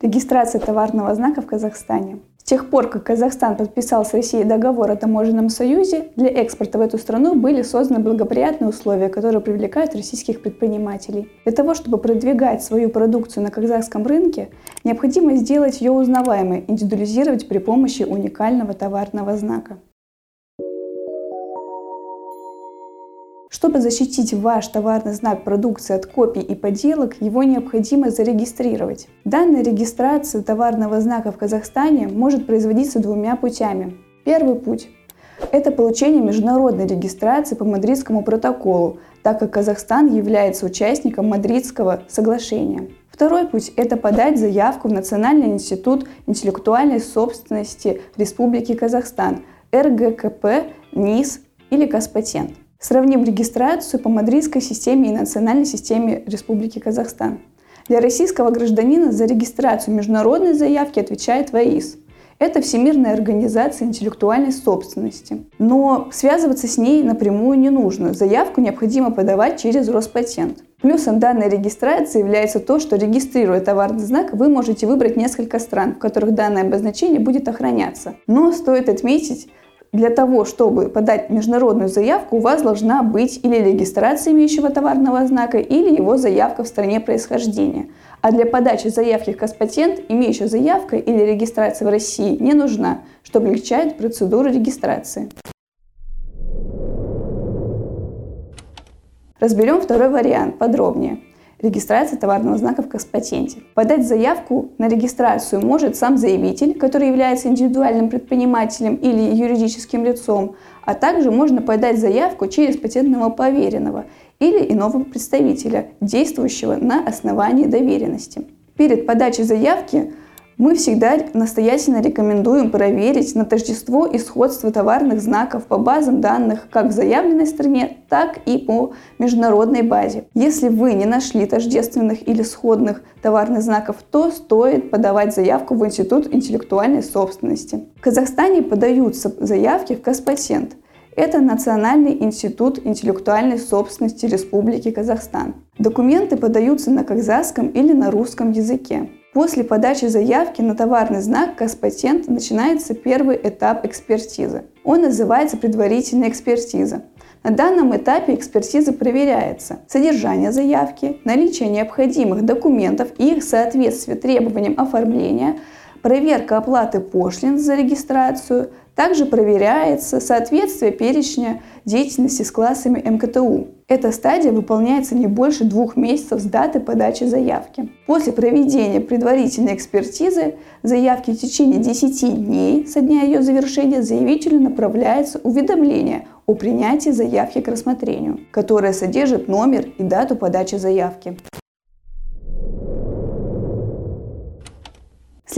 Регистрация товарного знака в Казахстане. С тех пор, как Казахстан подписал с Россией договор о таможенном союзе, для экспорта в эту страну были созданы благоприятные условия, которые привлекают российских предпринимателей. Для того, чтобы продвигать свою продукцию на казахском рынке, необходимо сделать ее узнаваемой, индивидуализировать при помощи уникального товарного знака. Чтобы защитить ваш товарный знак продукции от копий и подделок, его необходимо зарегистрировать. Данная регистрация товарного знака в Казахстане может производиться двумя путями. Первый путь – это получение международной регистрации по Мадридскому протоколу, так как Казахстан является участником Мадридского соглашения. Второй путь – это подать заявку в Национальный институт интеллектуальной собственности Республики Казахстан, РГКП, НИС или Казпатент. Сравним регистрацию по мадридской системе и национальной системе Республики Казахстан. Для российского гражданина за регистрацию международной заявки отвечает ВАИС. Это Всемирная организация интеллектуальной собственности. Но связываться с ней напрямую не нужно. Заявку необходимо подавать через Роспатент. Плюсом данной регистрации является то, что регистрируя товарный знак, вы можете выбрать несколько стран, в которых данное обозначение будет охраняться. Но стоит отметить, для того, чтобы подать международную заявку, у вас должна быть или регистрация имеющего товарного знака, или его заявка в стране происхождения. А для подачи заявки в Каспатент имеющая заявка или регистрация в России не нужна, что облегчает процедуру регистрации. Разберем второй вариант подробнее регистрация товарного знака в Каспатенте. Подать заявку на регистрацию может сам заявитель, который является индивидуальным предпринимателем или юридическим лицом, а также можно подать заявку через патентного поверенного или иного представителя, действующего на основании доверенности. Перед подачей заявки мы всегда настоятельно рекомендуем проверить на тождество и сходство товарных знаков по базам данных как в заявленной стране, так и по международной базе. Если вы не нашли тождественных или сходных товарных знаков, то стоит подавать заявку в Институт интеллектуальной собственности. В Казахстане подаются заявки в Казпатент. Это Национальный институт интеллектуальной собственности Республики Казахстан. Документы подаются на казахском или на русском языке. После подачи заявки на товарный знак Казпатент начинается первый этап экспертизы. Он называется предварительная экспертиза. На данном этапе экспертиза проверяется содержание заявки, наличие необходимых документов и их соответствие требованиям оформления, проверка оплаты пошлин за регистрацию, также проверяется соответствие перечня деятельности с классами МКТУ. Эта стадия выполняется не больше двух месяцев с даты подачи заявки. После проведения предварительной экспертизы заявки в течение 10 дней со дня ее завершения заявителю направляется уведомление о принятии заявки к рассмотрению, которое содержит номер и дату подачи заявки.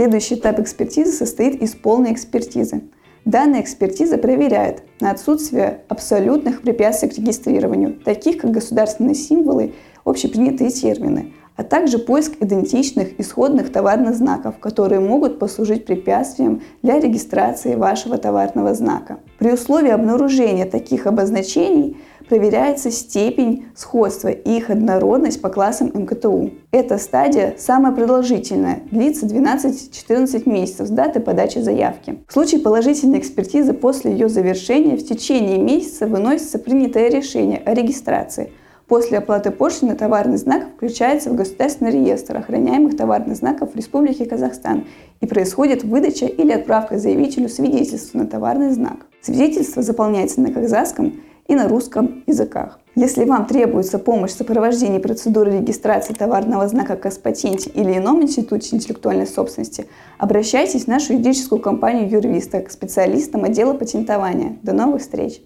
Следующий этап экспертизы состоит из полной экспертизы – Данная экспертиза проверяет на отсутствие абсолютных препятствий к регистрированию, таких как государственные символы, общепринятые термины, а также поиск идентичных исходных товарных знаков, которые могут послужить препятствием для регистрации вашего товарного знака. При условии обнаружения таких обозначений проверяется степень сходства и их однородность по классам МКТУ. Эта стадия самая продолжительная, длится 12-14 месяцев с даты подачи заявки. В случае положительной экспертизы после ее завершения в течение месяца выносится принятое решение о регистрации. После оплаты пошлины товарный знак включается в государственный реестр охраняемых товарных знаков Республики Казахстан и происходит выдача или отправка заявителю свидетельства на товарный знак. Свидетельство заполняется на казахском и на русском языках. Если вам требуется помощь в сопровождении процедуры регистрации товарного знака Каспатенте или ином институте интеллектуальной собственности, обращайтесь в нашу юридическую компанию Юрвиста к специалистам отдела патентования. До новых встреч!